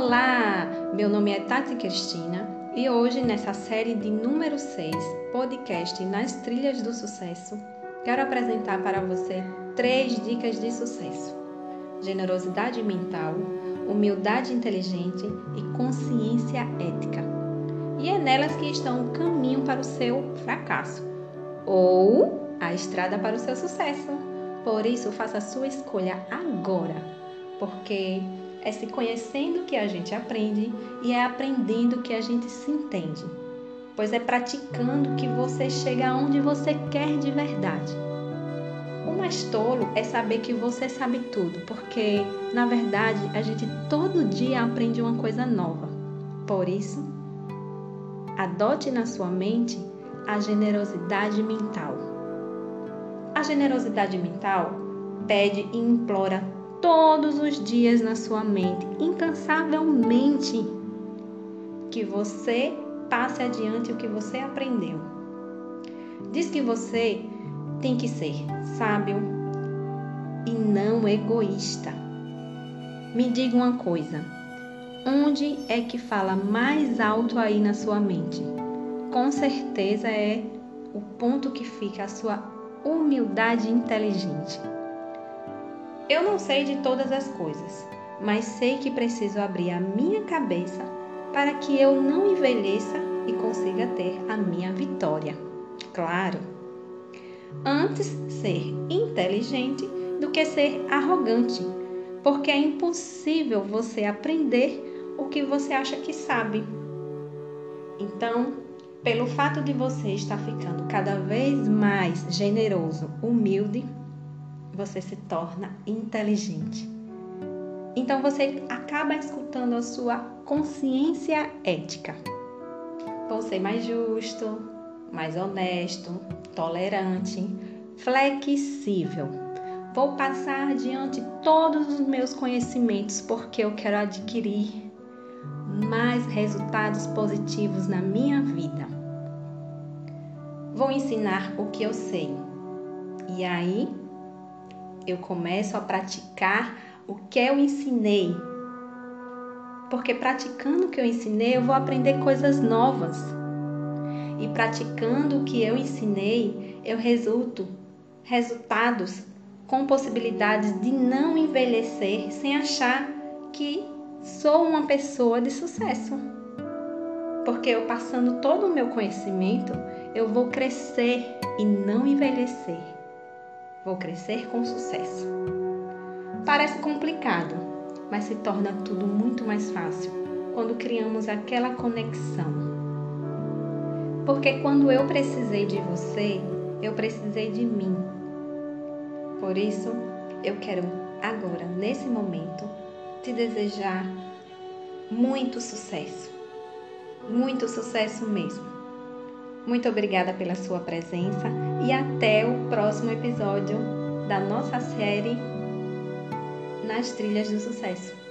Olá, meu nome é Tati Cristina e hoje, nessa série de número 6, podcast Nas Trilhas do Sucesso, quero apresentar para você três dicas de sucesso: generosidade mental, humildade inteligente e consciência ética. E é nelas que estão o caminho para o seu fracasso ou a estrada para o seu sucesso. Por isso, faça a sua escolha agora, porque é se conhecendo que a gente aprende e é aprendendo que a gente se entende. Pois é praticando que você chega aonde você quer de verdade. O mais tolo é saber que você sabe tudo, porque na verdade a gente todo dia aprende uma coisa nova. Por isso, adote na sua mente a generosidade mental. A generosidade mental pede e implora todos os dias na sua mente, incansavelmente, que você passe adiante o que você aprendeu. Diz que você tem que ser sábio e não egoísta. Me diga uma coisa: onde é que fala mais alto aí na sua mente? Com certeza é o ponto que fica a sua humildade inteligente. Eu não sei de todas as coisas, mas sei que preciso abrir a minha cabeça para que eu não envelheça e consiga ter a minha vitória. Claro. Antes ser inteligente do que ser arrogante, porque é impossível você aprender o que você acha que sabe. Então, pelo fato de você estar ficando cada vez mais generoso, humilde, você se torna inteligente. Então você acaba escutando a sua consciência ética. Vou ser mais justo, mais honesto, tolerante, flexível. Vou passar adiante todos os meus conhecimentos porque eu quero adquirir mais resultados positivos na minha vida. Vou ensinar o que eu sei. E aí eu começo a praticar o que eu ensinei. Porque praticando o que eu ensinei, eu vou aprender coisas novas. E praticando o que eu ensinei, eu resulto resultados com possibilidades de não envelhecer sem achar que sou uma pessoa de sucesso. Porque eu passando todo o meu conhecimento, eu vou crescer e não envelhecer. Vou crescer com sucesso. Parece complicado, mas se torna tudo muito mais fácil quando criamos aquela conexão. Porque quando eu precisei de você, eu precisei de mim. Por isso, eu quero agora, nesse momento, te desejar muito sucesso. Muito sucesso mesmo. Muito obrigada pela sua presença e até o próximo episódio da nossa série Nas Trilhas do Sucesso.